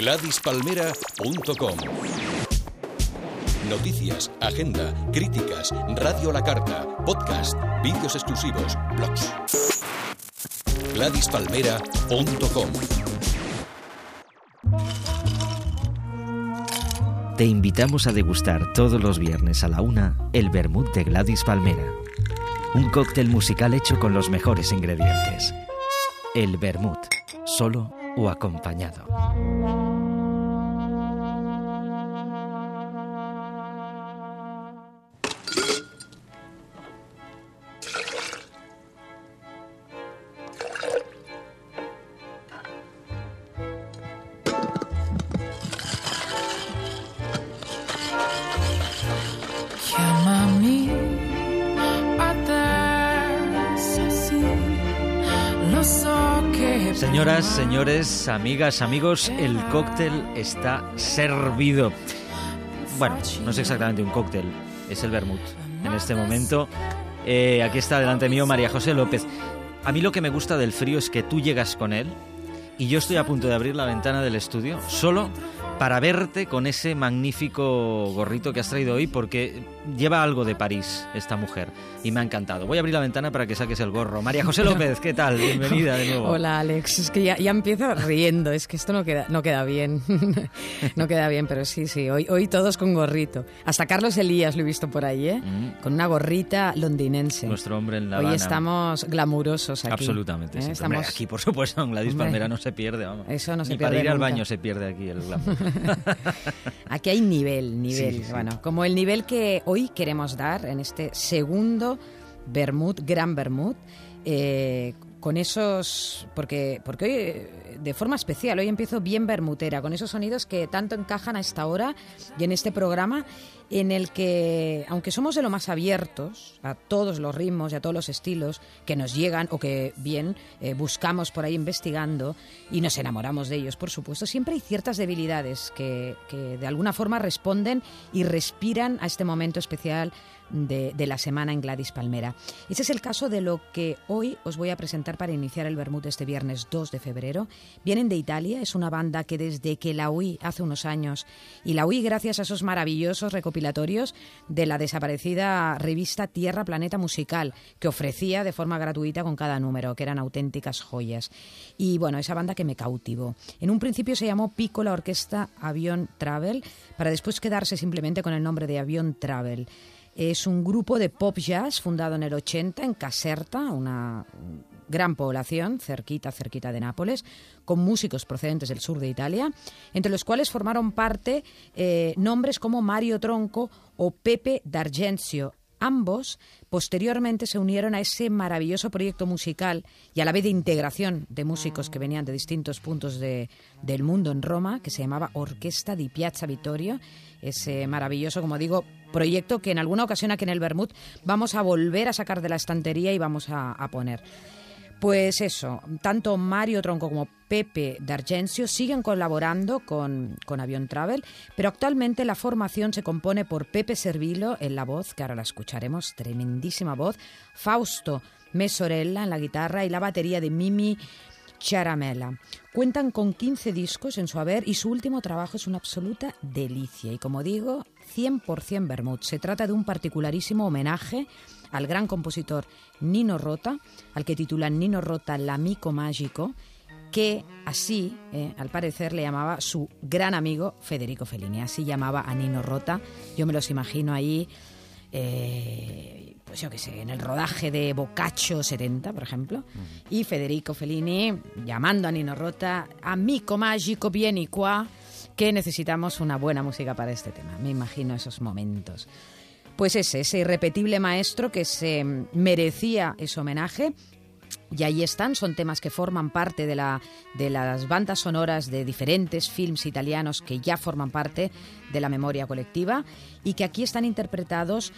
GladysPalmera.com Noticias, agenda, críticas, radio a la carta, podcast, vídeos exclusivos, blogs. GladysPalmera.com Te invitamos a degustar todos los viernes a la una el vermut de Gladys Palmera. Un cóctel musical hecho con los mejores ingredientes. El vermut, solo o acompañado. Señores, amigas, amigos, el cóctel está servido. Bueno, no es exactamente un cóctel, es el vermut. En este momento, eh, aquí está delante mío María José López. A mí lo que me gusta del frío es que tú llegas con él y yo estoy a punto de abrir la ventana del estudio solo para verte con ese magnífico gorrito que has traído hoy, porque lleva algo de París esta mujer y me ha encantado. Voy a abrir la ventana para que saques el gorro. María José López, ¿qué tal? Bienvenida de nuevo. Hola Alex, es que ya, ya empiezo riendo, es que esto no queda, no queda bien, no queda bien, pero sí, sí, hoy, hoy todos con gorrito. Hasta Carlos Elías lo he visto por ahí, ¿eh? Mm. Con una gorrita londinense. Nuestro hombre en la Hoy estamos glamurosos aquí. Absolutamente, ¿eh? Estamos... aquí por supuesto en Gladys Palmera no se pierde, vamos. Eso no se Ni pierde para ir al baño se pierde aquí el glamour. Aquí hay nivel, nivel. Sí, sí. Bueno, como el nivel que hoy queremos dar en este segundo Bermud, Gran Bermud, eh, con esos. Porque, porque hoy, eh, de forma especial, hoy empiezo bien bermutera, con esos sonidos que tanto encajan a esta hora y en este programa, en el que, aunque somos de lo más abiertos a todos los ritmos y a todos los estilos que nos llegan o que bien eh, buscamos por ahí investigando y nos enamoramos de ellos, por supuesto, siempre hay ciertas debilidades que, que de alguna forma responden y respiran a este momento especial de, la semana en Gladys Palmera. Ese es el caso de lo que hoy os voy a presentar para iniciar el Bermud este viernes 2 de febrero. Vienen de Italia, es una banda que desde que la oí hace unos años, y la oí gracias a esos maravillosos recopilatorios de la desaparecida revista Tierra Planeta Musical, que ofrecía de forma gratuita con cada número, que eran auténticas joyas. Y bueno, esa banda que me cautivó. En un principio se llamó Pico la Orquesta Avión Travel, para después quedarse simplemente con el nombre de Avión Travel. Es un grupo de pop jazz fundado en el 80 en Caserta, una gran población cerquita, cerquita de Nápoles, con músicos procedentes del sur de Italia, entre los cuales formaron parte eh, nombres como Mario Tronco o Pepe D'Argenzio. Ambos posteriormente se unieron a ese maravilloso proyecto musical y a la vez de integración de músicos que venían de distintos puntos de, del mundo en Roma, que se llamaba Orquesta di Piazza Vittorio, ese maravilloso, como digo, proyecto que en alguna ocasión aquí en el Bermud vamos a volver a sacar de la estantería y vamos a, poner. Pues eso, tanto Mario Tronco como Pepe D'Argenzio siguen colaborando con, con Avión Travel, pero actualmente la formación se compone por Pepe Servilo en la voz, que ahora la escucharemos, tremendísima voz, Fausto Mesorella en la guitarra y la batería de Mimi Charamela. Cuentan con 15 discos en su haber y su último trabajo es una absoluta delicia. Y como digo, 100% Bermud. Se trata de un particularísimo homenaje al gran compositor Nino Rota, al que titulan Nino Rota L'Amico Mágico, que así, eh, al parecer, le llamaba su gran amigo Federico Fellini. Así llamaba a Nino Rota. Yo me los imagino ahí. Eh, pues yo qué sé, en el rodaje de Boccaccio 70, por ejemplo, y Federico Fellini llamando a Nino Rota, amico mágico, vieni qua, que necesitamos una buena música para este tema. Me imagino esos momentos. Pues ese, ese irrepetible maestro que se merecía ese homenaje. Y ahí están, son temas que forman parte de, la, de las bandas sonoras de diferentes films italianos que ya forman parte de la memoria colectiva y que aquí están interpretados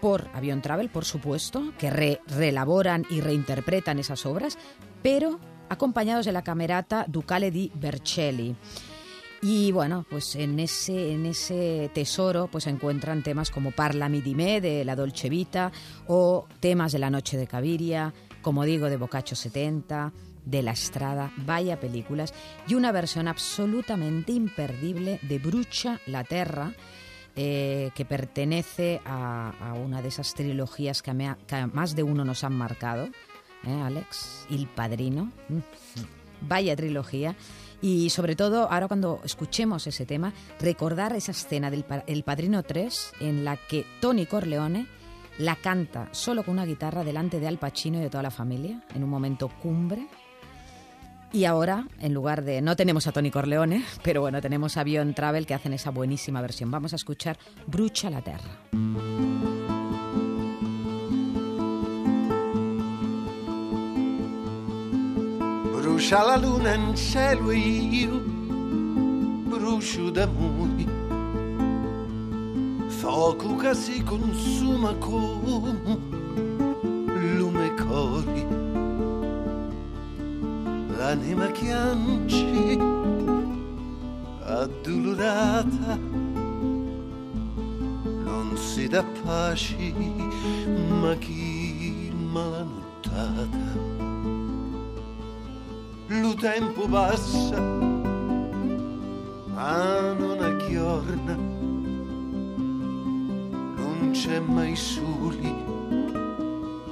por Avión Travel, por supuesto, que re reelaboran y reinterpretan esas obras, pero acompañados de la camerata Ducale di Vercelli. Y bueno, pues en ese, en ese tesoro pues encuentran temas como Parlami di me de la Dolce Vita o temas de La Noche de Caviria, como digo, de Boccaccio 70, de la Estrada, vaya películas, y una versión absolutamente imperdible de Brucha la Terra, eh, que pertenece a, una de esas trilogías que más de uno nos han marcado, ¿eh, Alex? El Padrino. Mm. Vaya trilogía. Y sobre todo, ahora cuando escuchemos ese tema, recordar esa escena del El Padrino 3 en la que Tony Corleone la canta solo con una guitarra delante de Al Pacino y de toda la familia, en un momento cumbre. Y ahora, en lugar de... No tenemos a Tony Corleone, pero bueno, tenemos a Bion Travel que hacen esa buenísima versión. Vamos a escuchar Brucha la Terra. La luna cielo e io brucio d'amore. Fuoco che si consuma come lume cori. L'anima chiange addolorata non si dà pace ma chi malanottata lo tempo passa, ma non aggiorna, non c'è mai soli,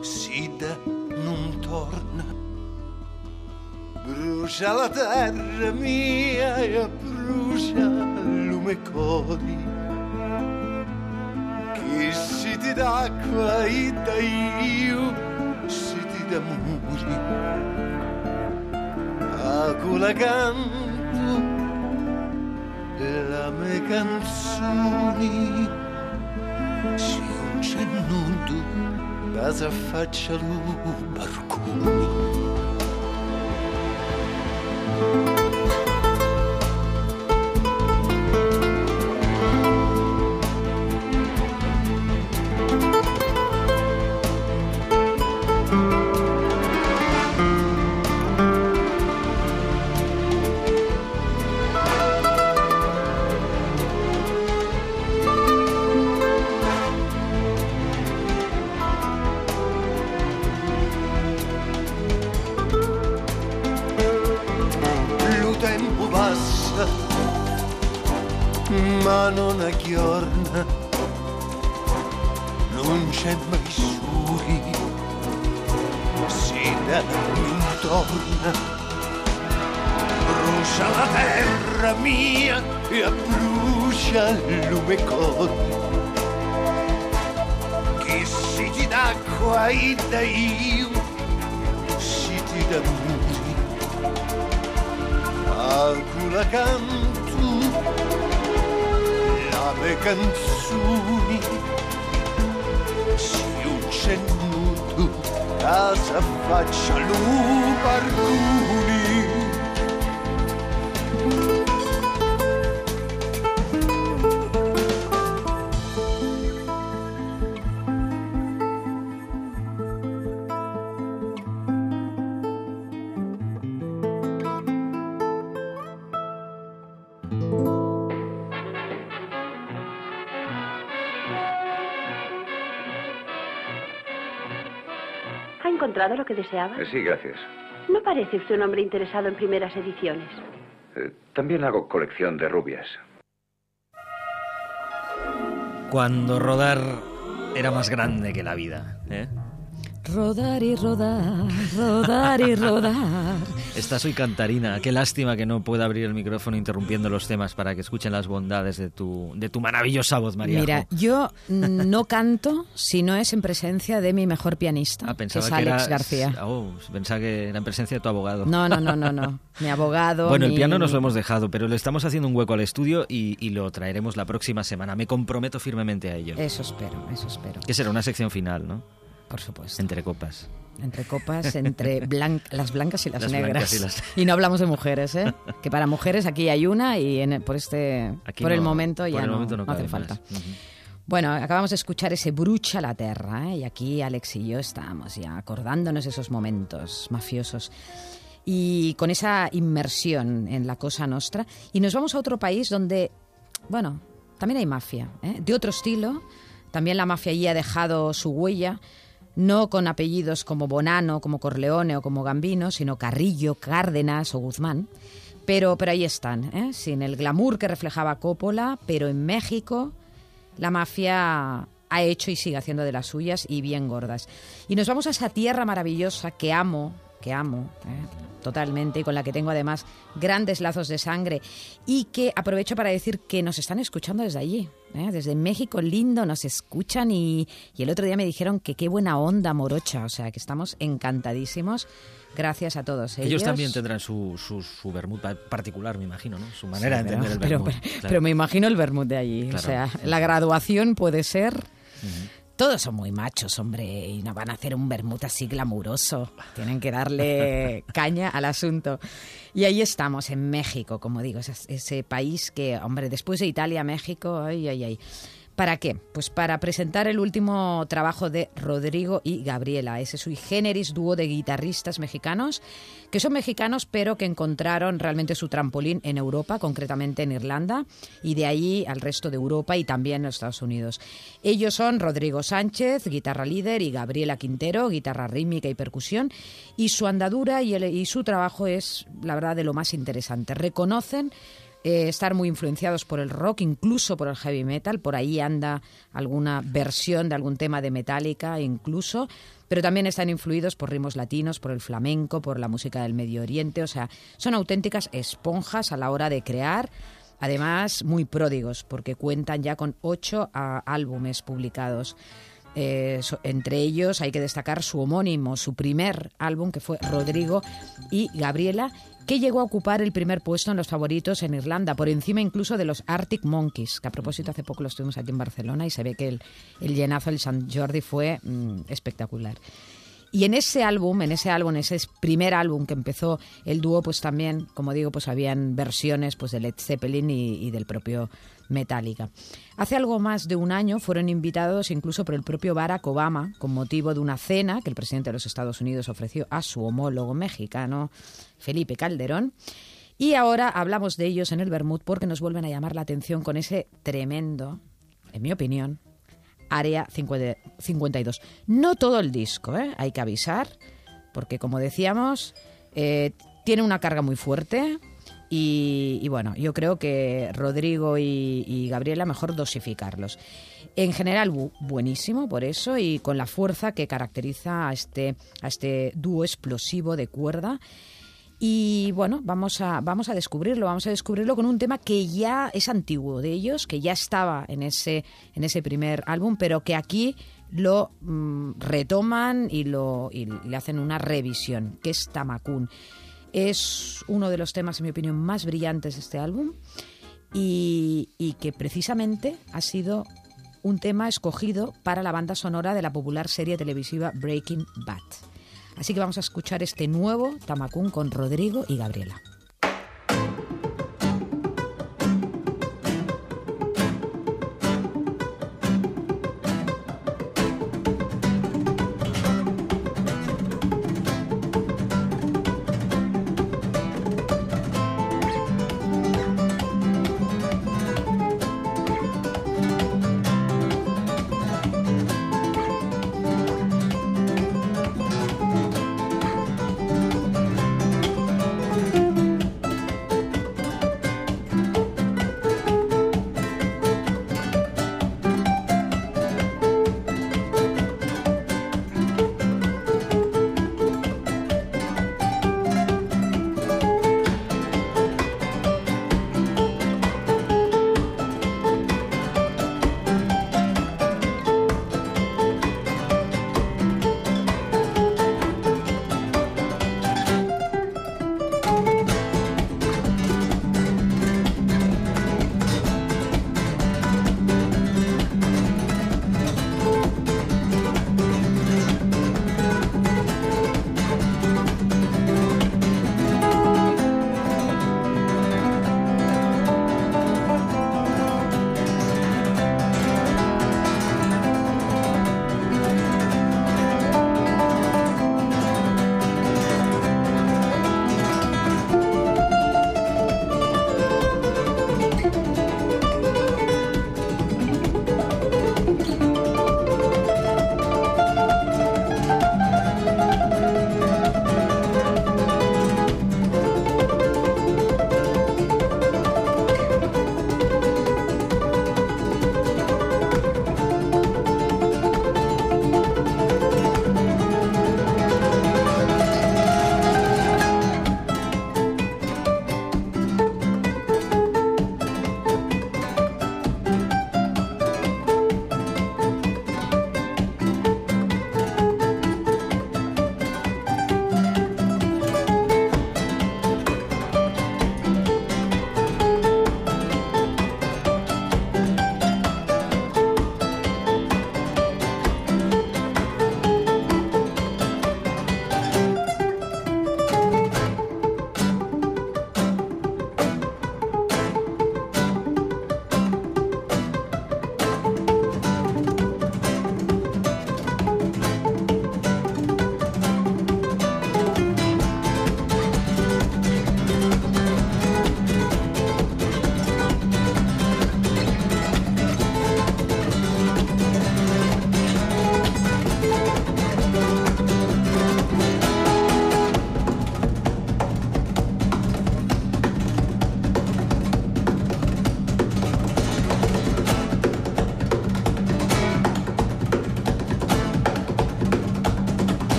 si da non torna. Brucia la terra mia e brucia lume cori, che si ti d'acqua e da io, si ti d'amore con la canto della mia canzoni si un cennuto da strada, ma non aggiorna, non c'è mai sui, si da intorna, brucia la terra mia e brucia il lume corna. Che dà d'acqua e da io, siti da muti. Ah, la canto le canzoni si un cennuto casa faccia lupa encontrado lo que deseaba? Eh, sí, gracias. No parece usted un hombre interesado en primeras ediciones. Eh, también hago colección de rubias. Cuando rodar era más grande que la vida, ¿eh? Rodar y rodar, rodar y rodar. Esta soy cantarina. Qué lástima que no pueda abrir el micrófono interrumpiendo los temas para que escuchen las bondades de tu, de tu maravillosa voz, María. Mira, yo no canto si no es en presencia de mi mejor pianista, ah, que es Alex García. Oh, pensaba que era en presencia de tu abogado. No, no, no, no, no. Mi abogado. Bueno, el piano nos lo hemos dejado, pero le estamos haciendo un hueco al estudio y, y lo traeremos la próxima semana. Me comprometo firmemente a ello. Eso espero, eso espero. Que será una sección final, ¿no? Por supuesto. Entre copas. Entre copas, entre las blancas y las, negras. Y, no hablamos de mujeres, ¿eh? Que para mujeres aquí hay una y por este por el momento ya no, hace falta. Bueno, acabamos de escuchar ese Brucha la Terra, ¿eh? y aquí Alex y yo estábamos ya acordándonos esos momentos mafiosos y con esa inmersión en la cosa nostra. Y nos vamos a otro país donde, bueno, también hay mafia, ¿eh? de otro estilo. También la mafia allí ha dejado su huella no con apellidos como Bonano, como Corleone o como Gambino, sino Carrillo, Cárdenas o Guzmán. Pero, pero ahí están, ¿eh? sin el glamour que reflejaba Coppola, pero en México la mafia ha hecho y sigue haciendo de las suyas y bien gordas. Y nos vamos a esa tierra maravillosa que amo, que amo ¿eh? totalmente y con la que tengo además grandes lazos de sangre y que aprovecho para decir que nos están escuchando desde allí, ¿eh? desde México lindo nos escuchan y, y el otro día me dijeron que qué buena onda morocha, o sea que estamos encantadísimos. Gracias a todos ellos. Ellos también tendrán su, su, su vermut particular, me imagino, ¿no? Su manera Sí, de pero- entender el pero, vermut. pero- claro. pero me imagino el vermut de allí. O sea, la graduación puede ser. Todos son muy machos, hombre, y no van a hacer un vermut así glamuroso. Tienen que darle caña al asunto. Y ahí estamos, en México, como digo, ese, ese país que, hombre, después de Italia, México, ay, ay, ay. ¿Para qué? Pues para presentar el último trabajo de Rodrigo y Gabriela, ese sui generis dúo de guitarristas mexicanos, que son mexicanos pero que encontraron realmente su trampolín en Europa, concretamente en Irlanda, y de ahí al resto de Europa y también en Estados Unidos. Ellos son Rodrigo Sánchez, guitarra líder, y Gabriela Quintero, guitarra rítmica y percusión, y su andadura y, el- y su trabajo es, la verdad, de lo más interesante. Reconocen eh, estar muy influenciados por el rock, incluso por el heavy metal. Por ahí anda alguna versión de algún tema de Metallica, incluso. Pero también están influidos por ritmos latinos, por el flamenco, por la música del Medio Oriente. O sea, son auténticas esponjas a la hora de crear. Además, muy pródigos, porque cuentan ya con ocho ah, álbumes publicados. Eh, entre ellos hay que destacar su homónimo, su primer álbum, que fue Rodrigo y Gabriela, que llegó a ocupar el primer puesto en los favoritos en Irlanda, por encima incluso de los Arctic Monkeys, que a propósito hace poco los tuvimos aquí en Barcelona y se ve que el, el llenazo del San Jordi fue mm, espectacular. Y en ese álbum, en ese álbum, ese primer álbum que empezó el dúo, pues también, como digo, pues habían versiones pues de Led Zeppelin y, y del propio Metallica. Hace algo más de un año fueron invitados incluso por el propio Barack Obama con motivo de una cena que el presidente de los Estados Unidos ofreció a su homólogo mexicano, Felipe Calderón. Y ahora hablamos de ellos en el Bermud porque nos vuelven a llamar la atención con ese tremendo, en mi opinión, Área 50 52. No todo el disco, ¿eh? hay que avisar, porque como decíamos, eh, tiene una carga muy fuerte y, bueno, yo creo que Rodrigo y, Gabriela mejor dosificarlos. En general, bu- buenísimo por eso y con la fuerza que caracteriza a este, a este dúo explosivo de cuerda. Y bueno, vamos a, vamos a descubrirlo, vamos a descubrirlo con un tema que ya es antiguo de ellos, que ya estaba en ese, en ese primer álbum, pero que aquí lo mm, retoman y, lo, y le hacen una revisión, que es Tamakun. Es uno de los temas, en mi opinión, más brillantes de este álbum y, y que precisamente ha sido un tema escogido para la banda sonora de la popular serie televisiva Breaking Bad. Así que vamos a escuchar este nuevo Tamakun con Rodrigo y Gabriela.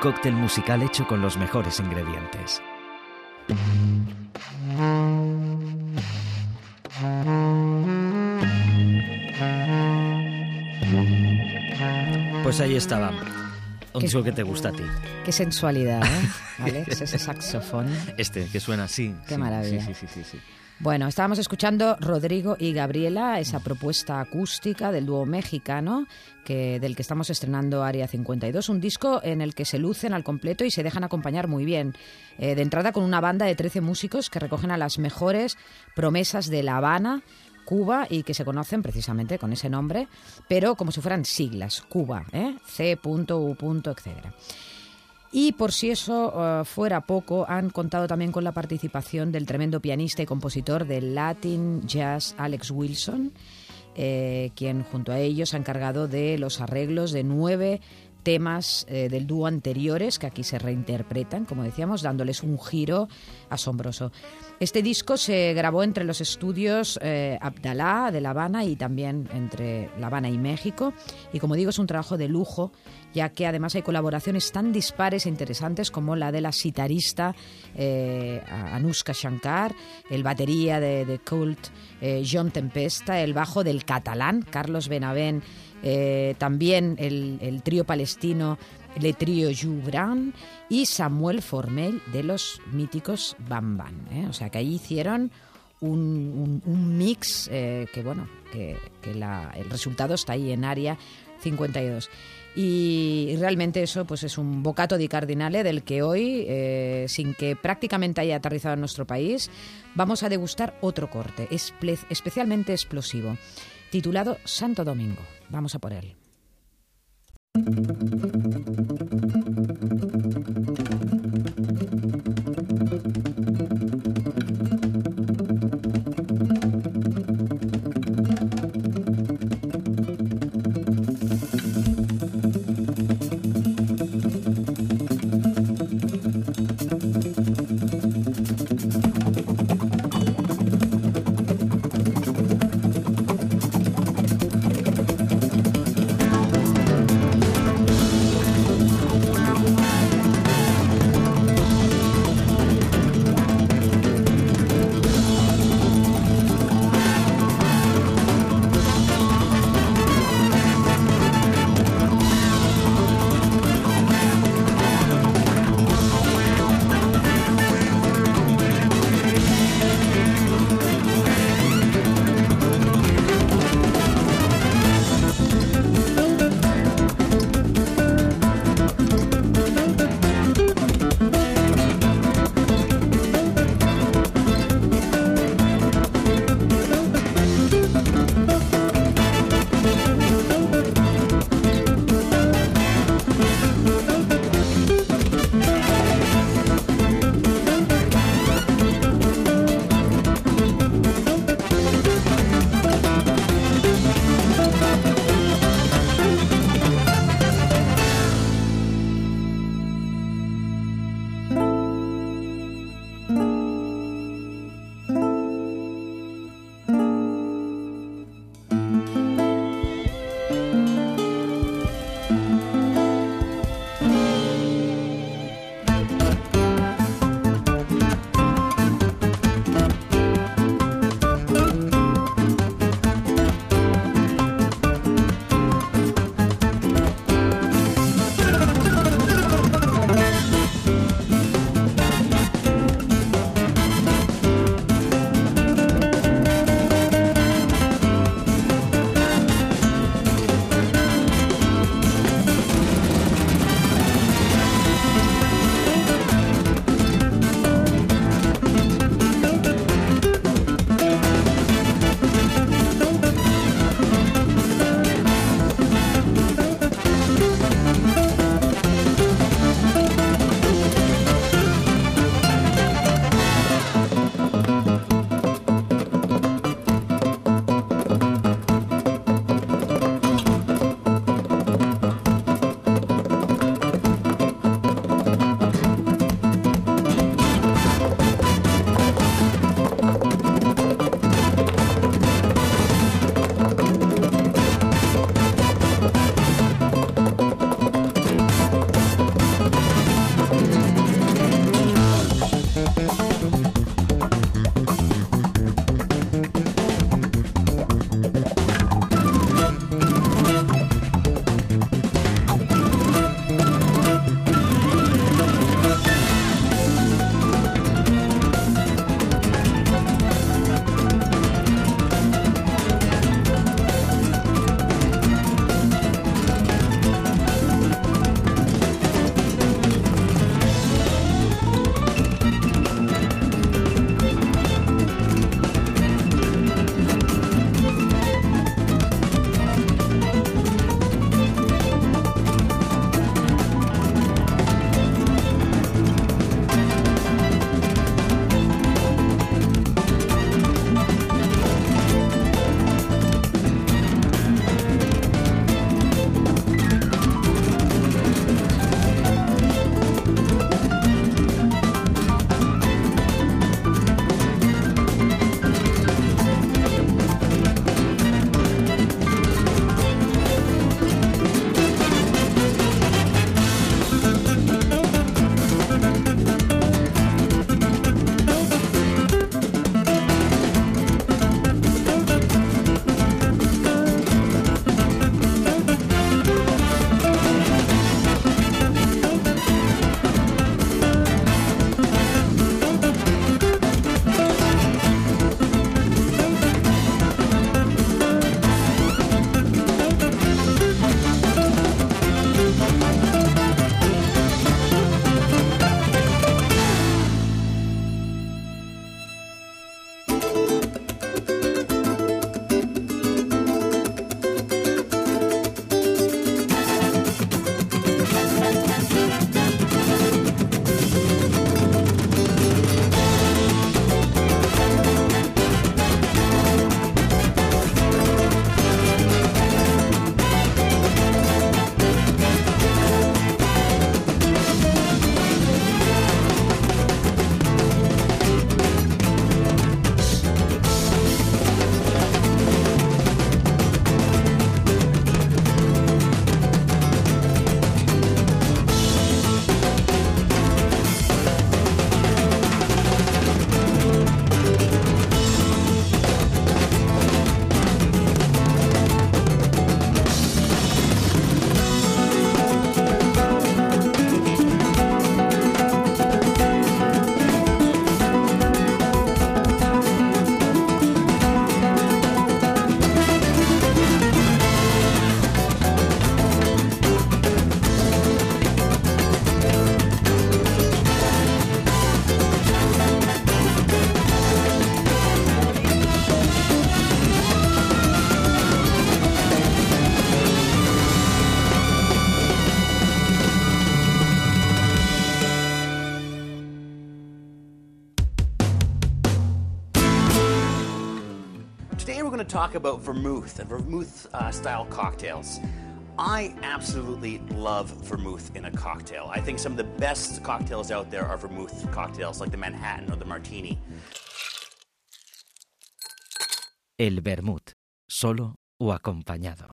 Cóctel musical hecho con los mejores ingredientes. Pues ahí estaba. Un ¿Qué- disco que te gusta a ti. Qué sensualidad, ¿eh? Alex, ese saxofón. Este, que suena así. Qué sí, maravilla. Sí, sí, sí, sí. Bueno, estábamos escuchando Rodrigo y Gabriela, esa propuesta acústica del dúo mexicano que, del que estamos estrenando Área 52, un disco en el que se lucen al completo y se dejan acompañar muy bien. Eh, de entrada con una banda de 13 músicos que recogen a las mejores promesas de La Habana, Cuba y que se conocen precisamente con ese nombre, pero como si fueran siglas, Cuba, ¿eh? C.U. etcétera. Y por si eso eh, fuera poco, han contado también con la participación del tremendo pianista y compositor del Latin Jazz Alex Wilson, eh, quien junto a ellos ha encargado de los arreglos de nueve temas eh, del dúo anteriores que aquí se reinterpretan, como decíamos, dándoles un giro asombroso. Este disco se grabó entre los estudios eh, Abdalá de La Habana y también entre La Habana y México. Y como digo, es un trabajo de lujo, ya que además hay colaboraciones tan dispares e interesantes como la de la sitarista eh, Anushka Shankar, el batería de, de Cult eh, John Tempesta, el bajo del catalán Carlos Benavent, eh, también el, el trío palestino Le Trio Joubran y Samuel Formell de los míticos Bam Bam. ¿eh? O sea que ahí hicieron un, un- mix eh, que, bueno, que, que el resultado está ahí en área 52. Y realmente eso pues es un bocato di cardinale del que hoy, sin que prácticamente haya aterrizado en nuestro país, vamos a degustar otro corte, especialmente explosivo, titulado Santo Domingo. Vamos a por él. Talk about vermouth and vermouth uh, style cocktails. I absolutely love vermouth in a cocktail. I think some of the best cocktails out there are vermouth cocktails, like the Manhattan or the Martini. El vermut, solo o acompañado.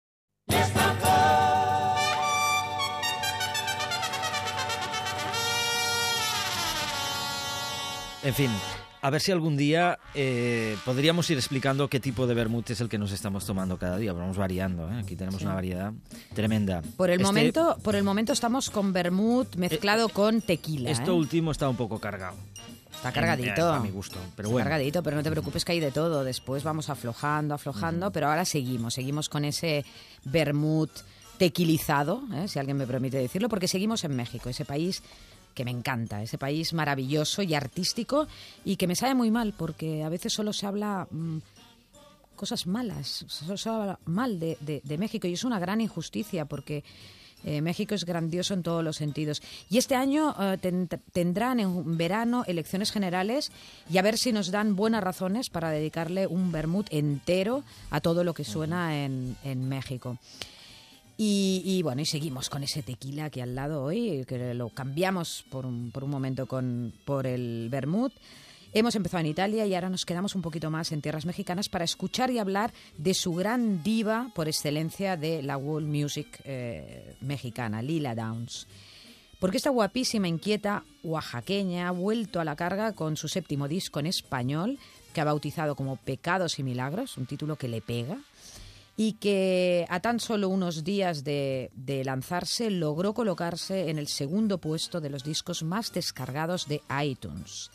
En fin, a ver si algún día eh, podríamos ir explicando qué tipo de vermut es el que nos estamos tomando cada día. Vamos variando, ¿eh? aquí tenemos una variedad tremenda. Por el, Este- momento, por el momento estamos con vermut mezclado con tequila. Esto ¿eh? último está un poco cargado. Está cargadito. Eh, a mi gusto, pero Está bueno. cargadito, pero no te preocupes que hay de todo. Después vamos aflojando, aflojando, pero ahora seguimos. Seguimos con ese vermut tequilizado, ¿eh? si alguien me permite decirlo, porque seguimos en México, ese país que me encanta, ese país maravilloso y artístico y que me sabe muy mal porque a veces solo se habla mm, cosas malas, solo se habla mal de, de- de México y es una gran injusticia porque eh, México es grandioso en todos los sentidos. Y este año eh, ten- tendrán en verano elecciones generales y a ver si nos dan buenas razones para dedicarle un vermut entero a todo lo que suena en, en México. Y, bueno, y seguimos con ese tequila aquí al lado hoy, que lo cambiamos por un, por un momento con, por el vermut. Hemos empezado en Italia y ahora nos quedamos un poquito más en tierras mexicanas para escuchar y hablar de su gran diva por excelencia de la world music eh, mexicana, Lila Downs. Porque esta guapísima, inquieta oaxaqueña ha vuelto a la carga con su séptimo disco en español, que ha bautizado como Pecados y Milagros, un título que le pega, y que a tan solo unos días de, de lanzarse logró colocarse en el segundo puesto de los discos más descargados de iTunes.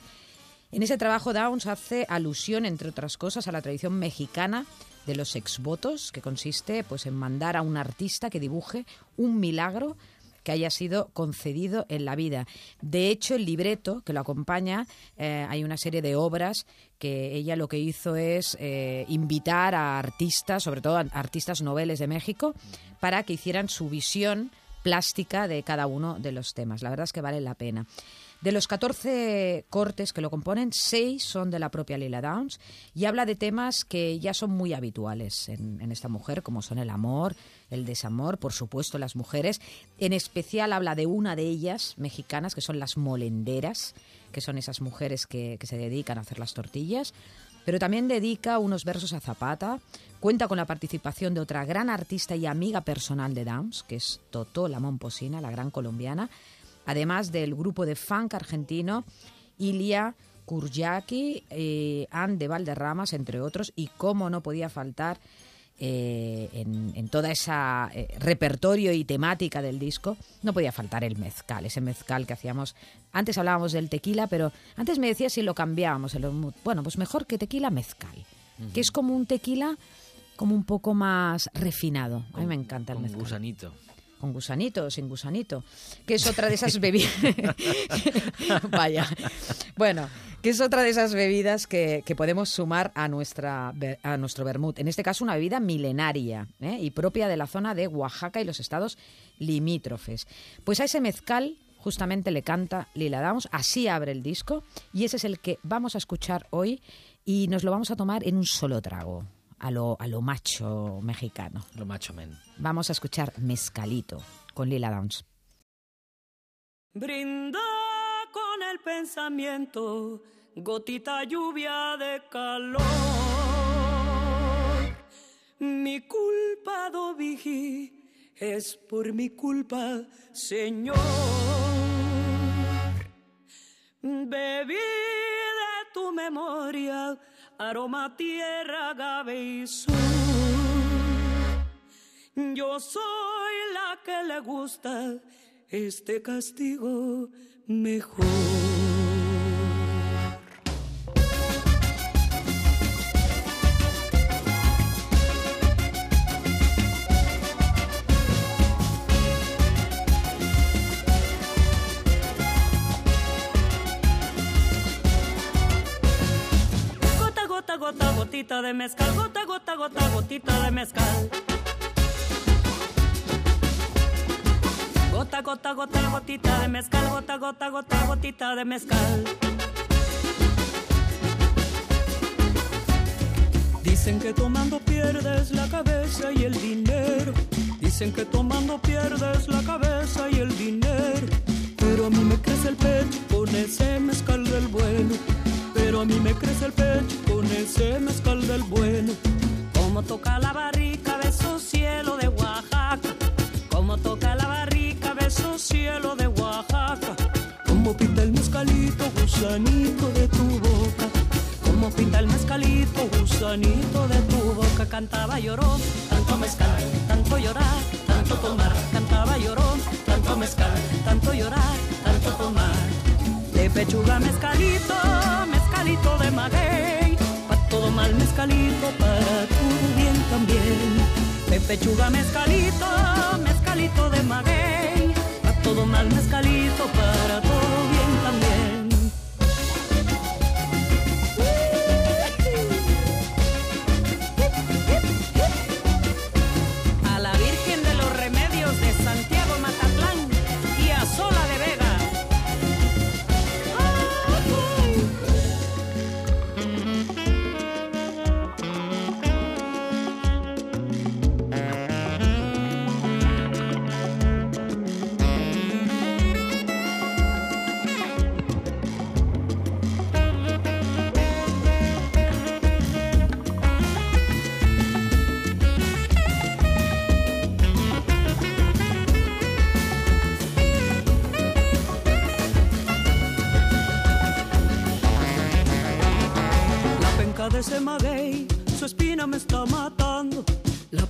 En ese trabajo Downs hace alusión, entre otras cosas, a la tradición mexicana de los exvotos, que consiste pues, en mandar a un artista que dibuje un milagro que haya sido concedido en la vida. De hecho, el libreto que lo acompaña, eh, hay una serie de obras que ella lo que hizo es eh, invitar a artistas, sobre todo a artistas noveles de México, para que hicieran su visión plástica de cada uno de los temas. La verdad es que vale la pena. De los 14 cortes que lo componen, 6 son de la propia Lila Downs y habla de temas que ya son muy habituales en, esta mujer, como son el amor, el desamor, por supuesto las mujeres. En especial habla de una de ellas, mexicanas, que son las molenderas, que son esas mujeres que, que se dedican a hacer las tortillas. Pero también dedica unos versos a Zapata, cuenta con la participación de otra gran artista y amiga personal de Downs, que es Totó La Momposina, la gran colombiana, además del grupo de funk argentino Ilia Kurjaki, eh, Anne de Valderramas, entre otros, y cómo no podía faltar eh, en, en toda esa eh, repertorio y temática del disco, no podía faltar el mezcal, ese mezcal que hacíamos. Antes hablábamos del tequila, pero antes me decía si lo cambiábamos. Bueno, pues mejor que tequila, mezcal, que es como un tequila como un poco más refinado. A mí me encanta el mezcal gusanito. Con gusanito o sin gusanito, que es otra de esas bebidas. Vaya. Bueno, que es otra de esas bebidas que, que podemos sumar a, nuestra, a nuestro vermut. En este caso, una bebida milenaria ¿eh? y propia de la zona de Oaxaca y los estados limítrofes. Pues a ese mezcal justamente le canta Lila Downs, así abre el disco, y ese es el que vamos a escuchar hoy y nos lo vamos a tomar en un solo trago, a lo, a lo macho mexicano. Lo macho men. Vamos a escuchar Mezcalito con Lila Downs. Brinda con el pensamiento, gotita lluvia de calor. Mi culpa, do vigí, es por mi culpa, Señor. Bebí de tu memoria, aroma, tierra, agave y sol. Yo soy la que le gusta este castigo mejor. Gotita de mezcal, gota, gota, gota, gotita de mezcal. Gota, gota, gota, gotita de mezcal, gota, gota, gota, gotita de mezcal. Dicen que tomando pierdes la cabeza y el dinero. Dicen que tomando pierdes la cabeza y el dinero. Pero a mí me crece el pecho con ese mezcal del bueno. Pero a mí me crece el pecho con ese mezcal del bueno. Como toca la barrica, beso cielo de Oaxaca. Como toca la barrica, beso cielo de Oaxaca. Como pinta el mezcalito, gusanito de tu boca. Como pinta el mezcalito, gusanito de tu boca. Cantaba lloró, tanto mezcal, tanto llorar, tanto tomar. Cantaba lloró, tanto mezcal, tanto llorar, tanto tomar. De pechuga mezcalito, mezcalito de maguey. Pa' todo mal mezcalito, para tu bien también. De pechuga mezcalito, mezcalito de maguey. Pa' todo mal mezcalito, para todo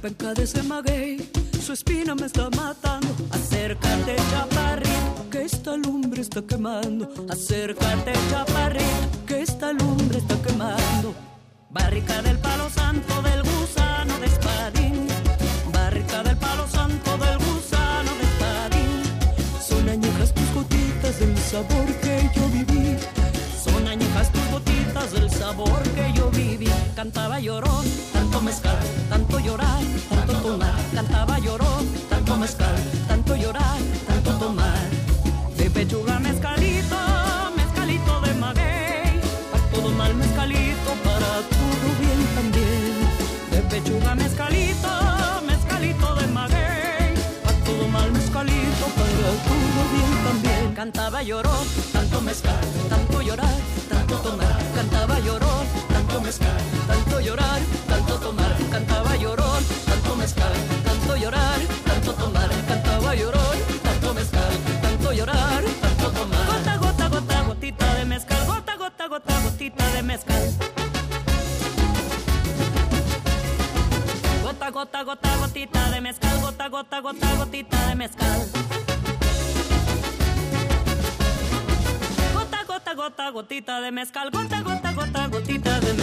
penca de ese maguey, su espina me está matando. Acércate, chaparrito, que esta lumbre está quemando. Acércate, chaparrito, que esta lumbre está quemando. Barrica del palo santo del gusano de espadín. Barrica del palo santo del gusano de espadín. Son añejas tus gotitas del sabor que yo viví. Son añejas tus gotitas del sabor que yo. Cantaba lloró, tanto mezcal, tanto llorar, tanto tomar. Cantaba lloró, tanto mezcal, tanto llorar, tanto tomar. De pechuga mezcalito, mezcalito de maguey. Para todo mal mezcalito, para todo bien también. De pechuga mezcalito, mezcalito de maguey. Para todo mal mezcalito, para todo bien también. Cantaba lloró, tanto mezcal, tanto llorar, tanto tomar. Cantaba lloró, tanto mezcal, tanto llorar, tanto tomar. Cantaba lloró, tanto mezcal, tanto llorar, tanto tomar. Cantaba lloró, tanto mezcal, tanto llorar, tanto tomar. Gota, gota, gota, gotita de mezcal. Gota, gota, gota, gotita de mezcal. Gota, gota, gota, gotita de mezcal. Gota, gota, gota, gotita de mezcal. Gota, gota, gota, gotita de mezcal. Gota, gota, gota, gotita de.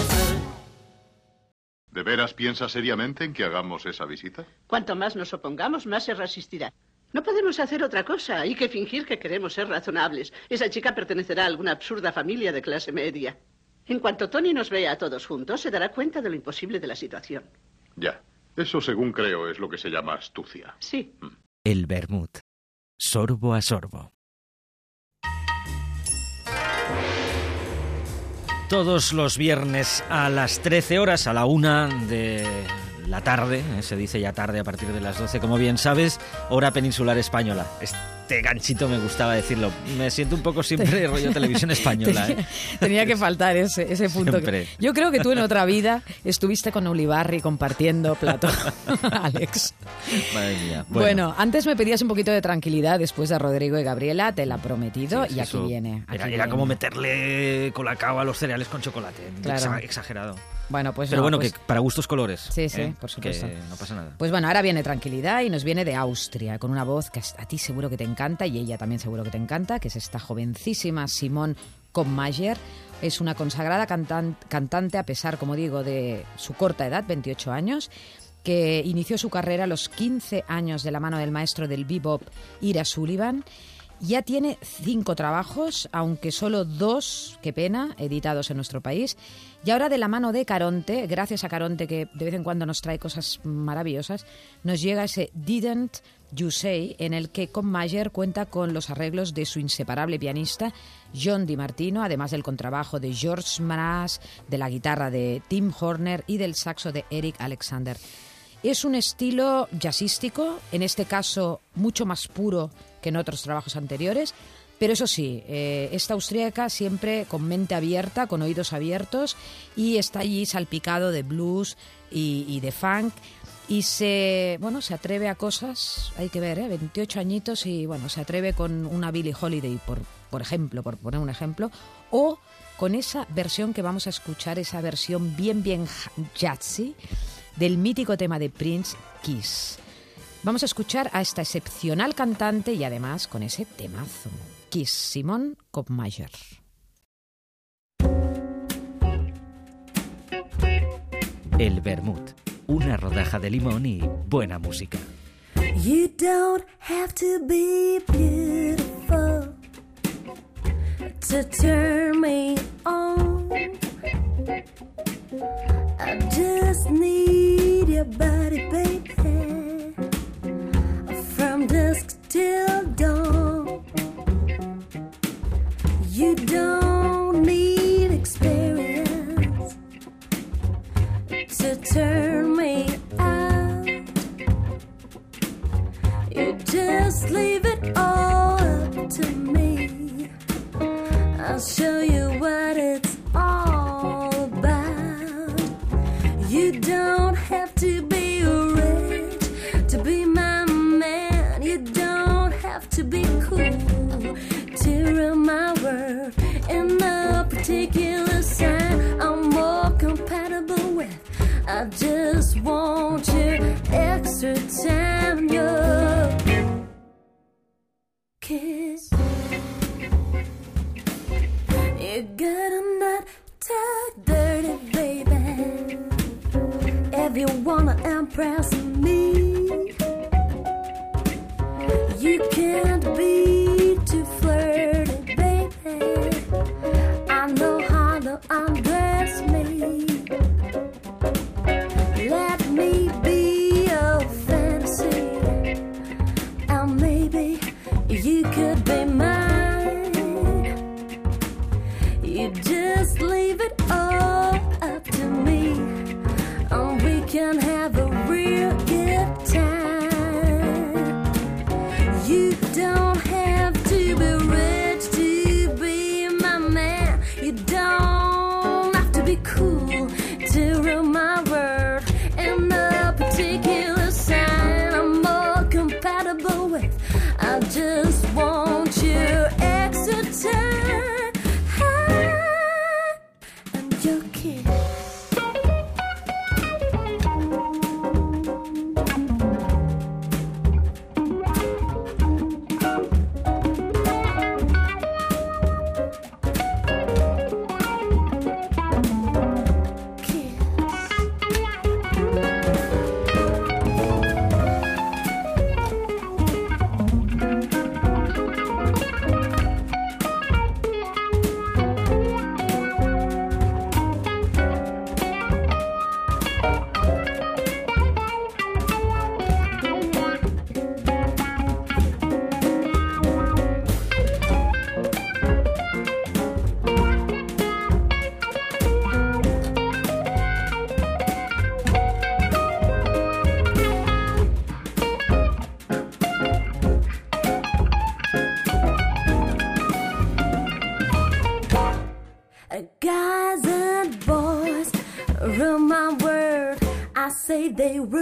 ¿De veras piensa seriamente en que hagamos esa visita? Cuanto más nos opongamos, más se resistirá. No podemos hacer otra cosa. Hay que fingir que queremos ser razonables. Esa chica pertenecerá a alguna absurda familia de clase media. En cuanto Tony nos vea a todos juntos, se dará cuenta de lo imposible de la situación. Ya. Eso, según creo, es lo que se llama astucia. Sí. El vermut. Sorbo a sorbo. Todos los viernes a las 13 horas, a la una de la tarde, eh, se dice ya tarde a partir de las 12, como bien sabes, hora peninsular española. Este ganchito me gustaba decirlo. Me siento un poco siempre rollo televisión española. ¿eh? Tenía, que faltar ese, ese punto. Siempre. Yo creo que tú en otra vida estuviste con Ulibarri compartiendo plato, Alex. Madre mía. Bueno. antes me pedías un poquito de tranquilidad después de Rodrigo y Gabriela, te la prometido Sí, y aquí viene. aquí Era, era viene. como meterle colacao a los cereales con chocolate. Claro. Exagerado. Bueno, pues Pero no, bueno, pues- que para gustos colores. Sí, sí, ¿eh? por supuesto. Que no pasa nada. Pues bueno, ahora viene tranquilidad y nos viene de Austria, con una voz que a ti seguro que te encanta y ella también seguro que te encanta, que es esta jovencísima Simone Kommayer. Es una consagrada cantan- cantante, a pesar, como digo, de su corta edad, 28 años, que inició su carrera a los 15 años de la mano del maestro del bebop Ira Sullivan Ya tiene cinco trabajos, aunque solo dos, qué pena, editados en nuestro país. Y ahora de la mano de Caronte, gracias a Caronte que de vez en cuando nos trae cosas maravillosas, nos llega ese Didn't You Say, en el que Con Mayer cuenta con los arreglos de su inseparable pianista John DiMartino, además del contrabajo de George Mraz, de la guitarra de Tim Horner y del saxo de Eric Alexander. Es un estilo jazzístico, en este caso mucho más puro que en otros trabajos anteriores, pero eso sí, eh, esta austríaca siempre con mente abierta, con oídos abiertos y está allí salpicado de blues y, de funk. Y se bueno se atreve a cosas hay que ver ¿eh? 28 añitos y bueno se atreve con una Billie Holiday por por ejemplo por poner un ejemplo o con esa versión que vamos a escuchar esa versión bien bien jazzy del mítico tema de Prince Kiss vamos a escuchar a esta excepcional cantante y además con ese temazo Kiss Simon Kopmayer El Vermut, una rodaja de limón y buena música. You don't have to be beautiful to turn me on. I just need your body, baby, till dawn. You don't need experience to turn me out. You just leave it all up to me. I'll show you what it's particular sign I'm more compatible with. I just want your extra time, your kiss. You gotta not talk dirty, baby. If you wanna impress me, you can't be I know how to undress me. Let me be your fantasy, and maybe you could be mine. You just they rude.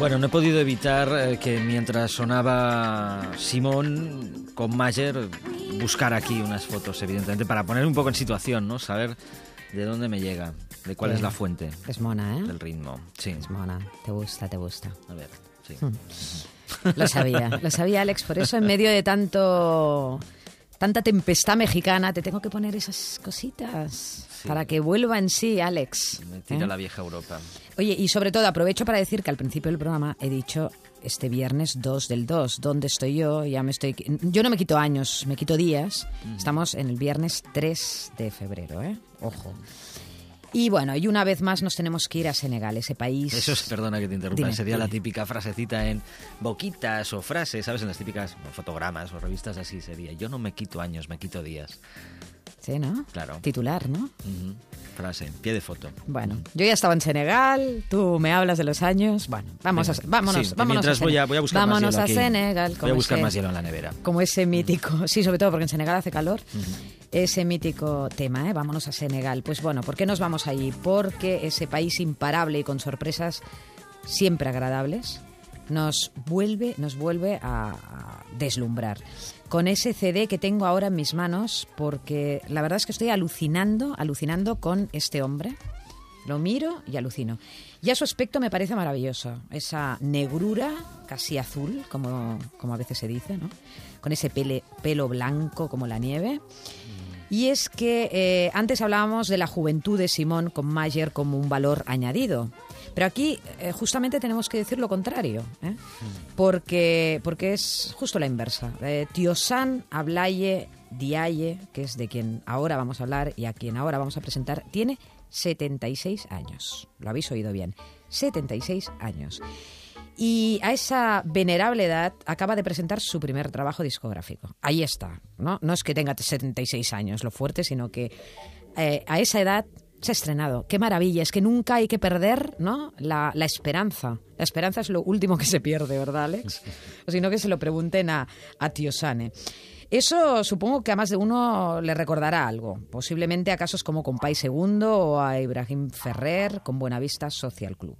Bueno, no he podido evitar eh, que mientras sonaba Simón con Mayer buscar aquí unas fotos, evidentemente, para poner un poco en situación, ¿no? Saber de dónde me llega, de cuál es la fuente Es mona, ¿eh? del ritmo. Sí. Es mona. Te gusta, te gusta. A ver, sí. Hmm. Lo sabía, lo sabía Alex, por eso en medio de tanto tanta tempestad mexicana te tengo que poner esas cositas para que vuelva en sí Alex. Me tira ¿eh? la vieja Europa. Oye, y sobre todo aprovecho para decir que al principio del programa he dicho este viernes 2 del 2, ¿dónde estoy yo? Ya me estoy Yo no me quito años, me quito días. Estamos en el viernes 3 de febrero, ¿eh? Ojo. Y bueno, y una vez más nos tenemos que ir a Senegal, ese país. Eso es, perdona que te interrumpa, Dime, sería la típica frasecita en boquitas o frases, ¿sabes? En las típicas fotogramas o revistas así sería. Yo no me quito años, me quito días. Sí, ¿no? Claro. Titular, ¿no? Frase, pie de foto. Bueno, yo ya estaba en Senegal, tú me hablas de los años. Bueno, vamos a, vámonos, Sí, vámonos mientras a voy a, voy a buscar vámonos más hielo a aquí. Senegal. Voy a buscar ese- más hielo en la nevera. Como ese mítico, sí, sobre todo porque en Senegal hace calor, ese mítico tema, ¿eh? Vámonos a Senegal. Pues bueno, ¿por qué nos vamos allí? Porque ese país imparable y con sorpresas siempre agradables nos vuelve, nos vuelve a, a deslumbrar. Con ese CD que tengo ahora en mis manos, porque la verdad es que estoy alucinando, alucinando con este hombre. Lo miro y alucino. Ya su aspecto me parece maravilloso. Esa negrura casi azul, como, como a veces se dice, ¿no? Con ese pele- pelo blanco como la nieve. Y es que eh, antes hablábamos de la juventud de Simón con Mayer como un valor añadido. Pero aquí eh, justamente tenemos que decir lo contrario, ¿eh? porque, porque es justo la inversa. Eh, Tiosan Ablaye Diaye, que es de quien ahora vamos a hablar y a quien ahora vamos a presentar, tiene 76 años. Lo habéis oído bien. 76 años. Y a esa venerable edad acaba de presentar su primer trabajo discográfico. Ahí está, ¿no? No es que tenga 76 años lo fuerte, sino que eh, a esa edad se ha estrenado. Qué maravilla, es que nunca hay que perder ¿no? la, la esperanza. La esperanza es lo último que se pierde, ¿verdad, Alex? O si no, que se lo pregunten a, a Tío Sane. Eso supongo que a más de uno le recordará algo, posiblemente a casos como Compay Segundo o a Ibrahim Ferrer con Buenavista Social Club.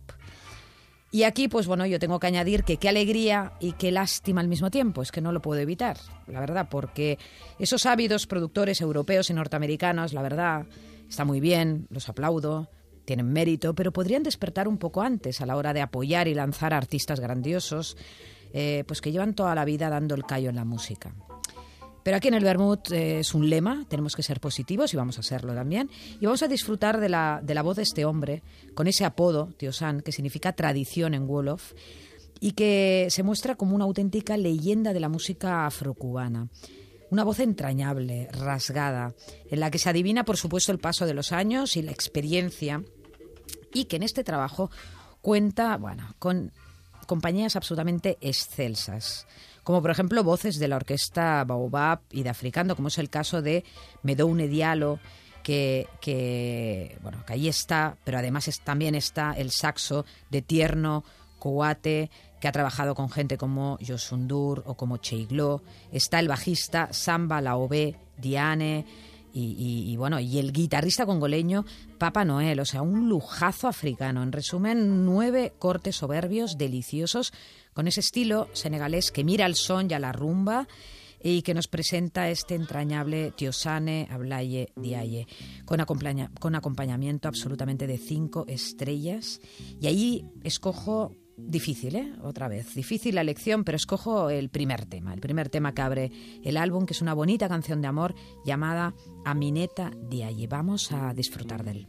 Y aquí, pues bueno, yo tengo que añadir que qué alegría y qué lástima al mismo tiempo, es que no lo puedo evitar, la verdad, porque esos ávidos productores europeos y norteamericanos, la verdad, está muy bien, los aplaudo, tienen mérito, pero podrían despertar un poco antes a la hora de apoyar y lanzar artistas grandiosos, eh, pues que llevan toda la vida dando el callo en la música. Pero aquí en el Bermud eh, es un lema, tenemos que ser positivos y vamos a serlo también. Y vamos a disfrutar de la, de la voz de este hombre, con ese apodo, Tío San, que significa tradición en Wolof, y que se muestra como una auténtica leyenda de la música afrocubana. Una voz entrañable, rasgada, en la que se adivina, por supuesto, el paso de los años y la experiencia, y que en este trabajo cuenta, bueno, con compañías absolutamente excelsas, como por ejemplo voces de la orquesta Baobab y de Africando, como es el caso de Medoune Diallo, que, que, bueno, que ahí está, pero además también está el saxo de Tierno Kouate, que ha trabajado con gente como Yosundur o como Cheiglo. Está el bajista Samba Laobe Diane, Y, bueno, y el guitarrista congoleño Papa Noel, o sea, un lujazo africano. En resumen, nueve cortes soberbios, deliciosos, con ese estilo senegalés que mira al son y a la rumba y que nos presenta este entrañable Tiosane Ablaye Diaye, con, con acompañamiento absolutamente de cinco estrellas. Y ahí escojo, difícil, ¿eh? Otra vez, difícil la elección, pero escojo el primer tema, el primer tema que abre el álbum, que es una bonita canción de amor llamada Amineta Diaye. Vamos a disfrutar de él.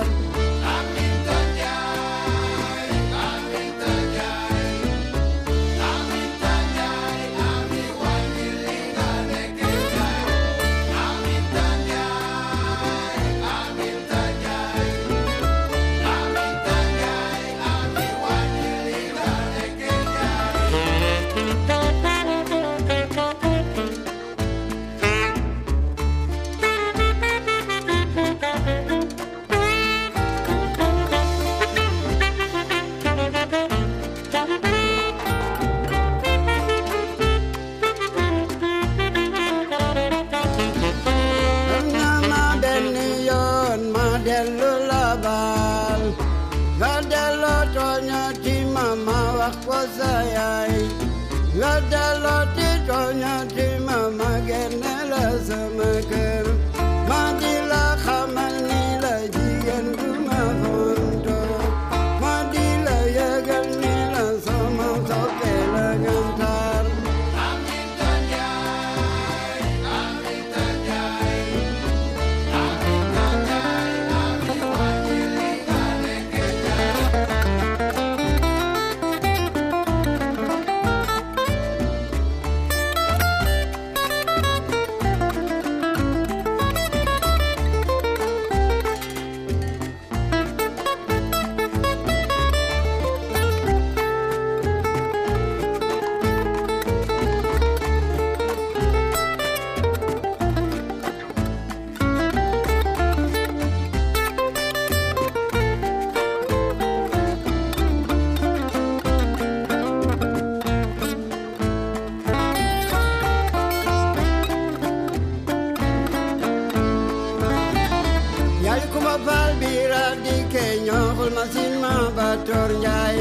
fal biiraak di keeñoo xul masin ma batoor njaay.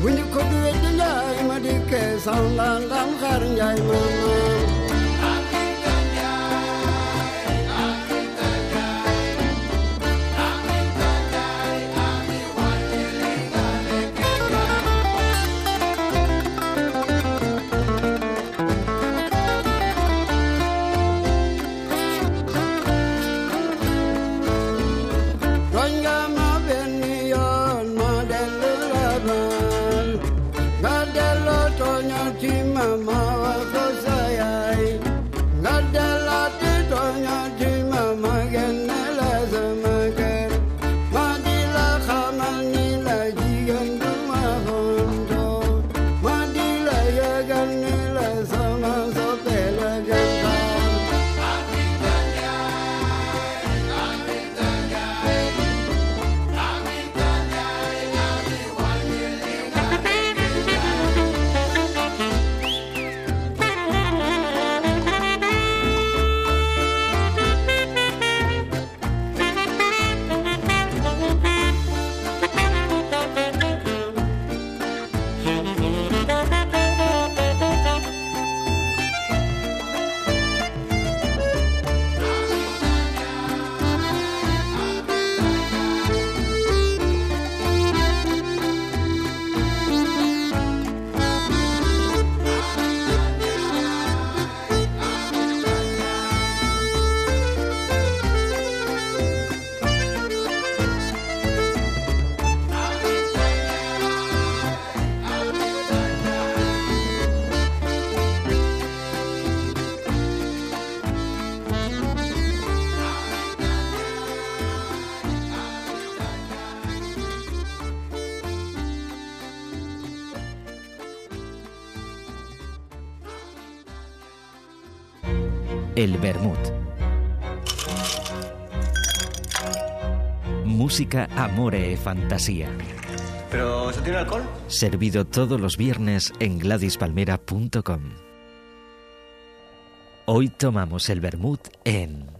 Bu ñu di ma di el vermut. Música, amore e fantasía. ¿Pero eso tiene alcohol? Servido todos los viernes en gladispalmera.com. Hoy tomamos el vermut en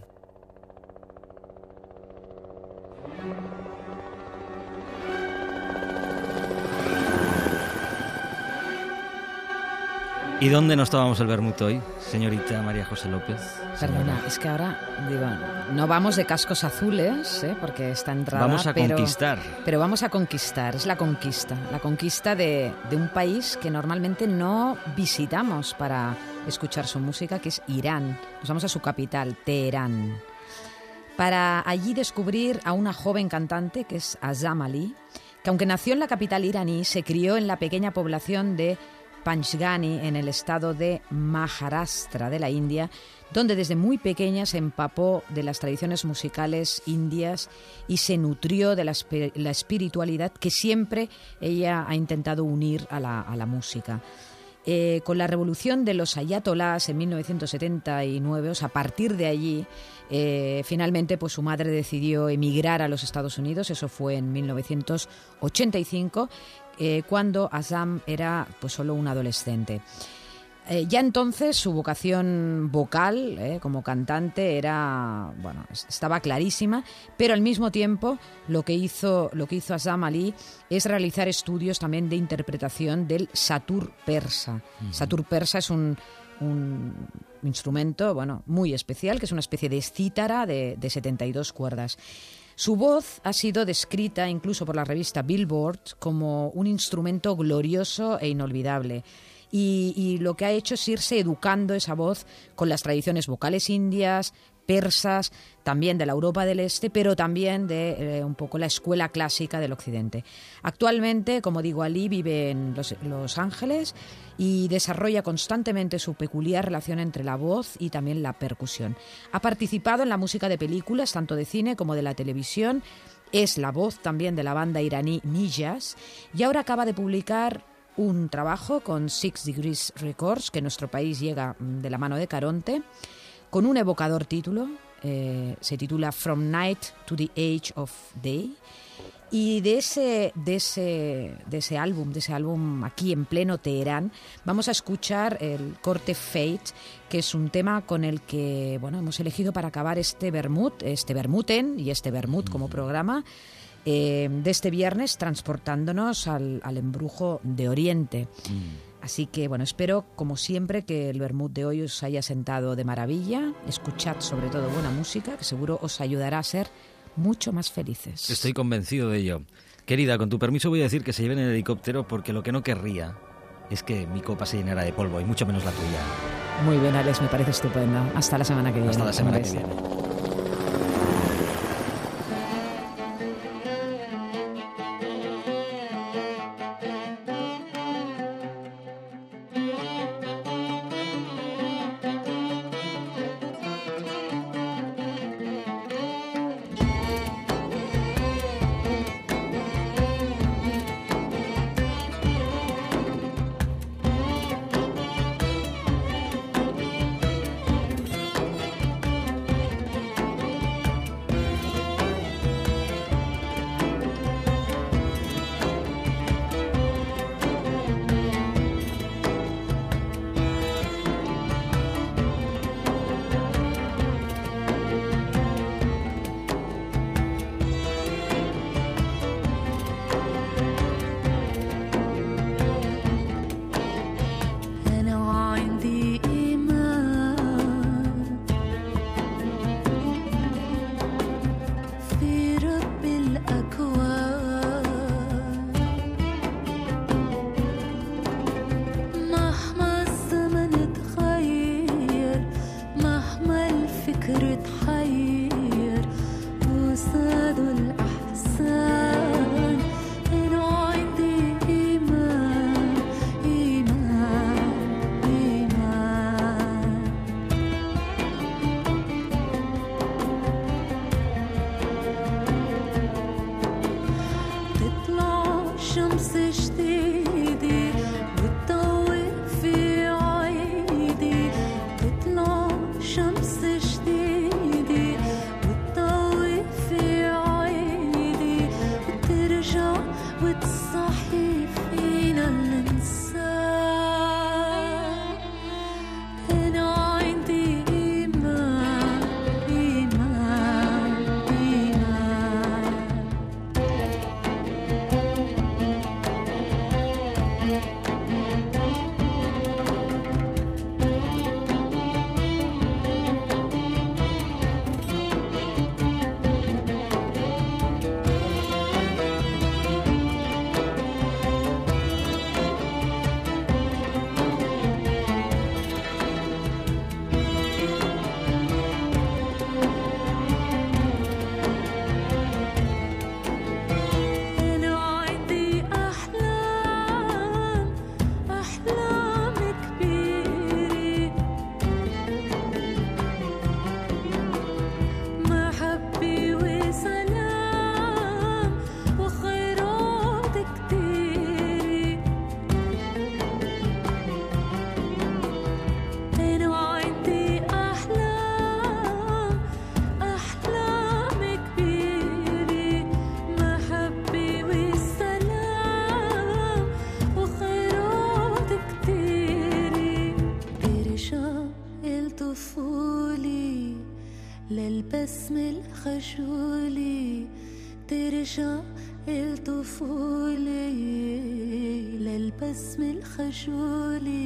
¿Y dónde nos tomamos el vermut hoy, señorita María José López? Perdona, es que ahora, digo, no vamos de cascos azules, ¿eh? porque está entrada. Vamos a pero- conquistar. Pero vamos a conquistar, es la conquista. La conquista de, de un país que normalmente no visitamos para escuchar su música, que es Irán. Nos vamos a su capital, Teherán. Para allí descubrir a una joven cantante que es Azam Ali, que aunque nació en la capital iraní, se crió en la pequeña población de Panchgani, en el estado de Maharashtra de la India, donde desde muy pequeña se empapó de las tradiciones musicales indias y se nutrió de la, espi- la espiritualidad que siempre ella ha intentado unir a la, la música. Eh, con la revolución de los ayatolás en 1979, o sea, a partir de allí, eh, finalmente pues su madre decidió emigrar a los Estados Unidos, eso fue en 1985, eh, cuando Azam era pues solo un adolescente. Eh, ya entonces su vocación vocal eh, como cantante era bueno es- estaba clarísima pero al mismo tiempo lo que hizo lo que hizo Azam Ali es realizar estudios también de interpretación del satur persa. Satur persa es un, un instrumento bueno muy especial que es una especie de cítara de, de 72 cuerdas su voz ha sido descrita incluso por la revista Billboard como un instrumento glorioso e inolvidable. Y, lo que ha hecho es irse educando esa voz con las tradiciones vocales indias, persas, también de la Europa del Este, pero también de eh, un poco la escuela clásica del Occidente. Actualmente, como digo, Ali vive en Los, Ángeles y desarrolla constantemente su peculiar relación entre la voz y también la percusión. Ha participado en la música de películas, tanto de cine como de la televisión. Es la voz también de la banda iraní Nijas y ahora acaba de publicar un trabajo con Six Degrees Records, que en nuestro país llega mm, de la mano de Caronte, con un evocador título. eh, se titula From Night to the Age of Day. Y de ese, de, ese, de ese álbum, de ese álbum aquí en pleno Teherán, vamos a escuchar el corte Fate, que es un tema con el que bueno, hemos elegido para acabar este Bermud, este Bermuten y este Bermud como programa eh, de este viernes, transportándonos al, al embrujo de Oriente. Así que bueno, espero como siempre que el Bermud de hoy os haya sentado de maravilla. Escuchad sobre todo buena música, que seguro os ayudará a ser mucho más felices. Estoy convencido de ello. Querida, con tu permiso voy a decir que se lleven el helicóptero porque lo que no querría es que mi copa se llenara de polvo y mucho menos la tuya. Muy bien, Alex, me parece estupendo. Hasta la semana que viene. Hasta la semana que viene. ترجع الطفولة للبسمة الخجولة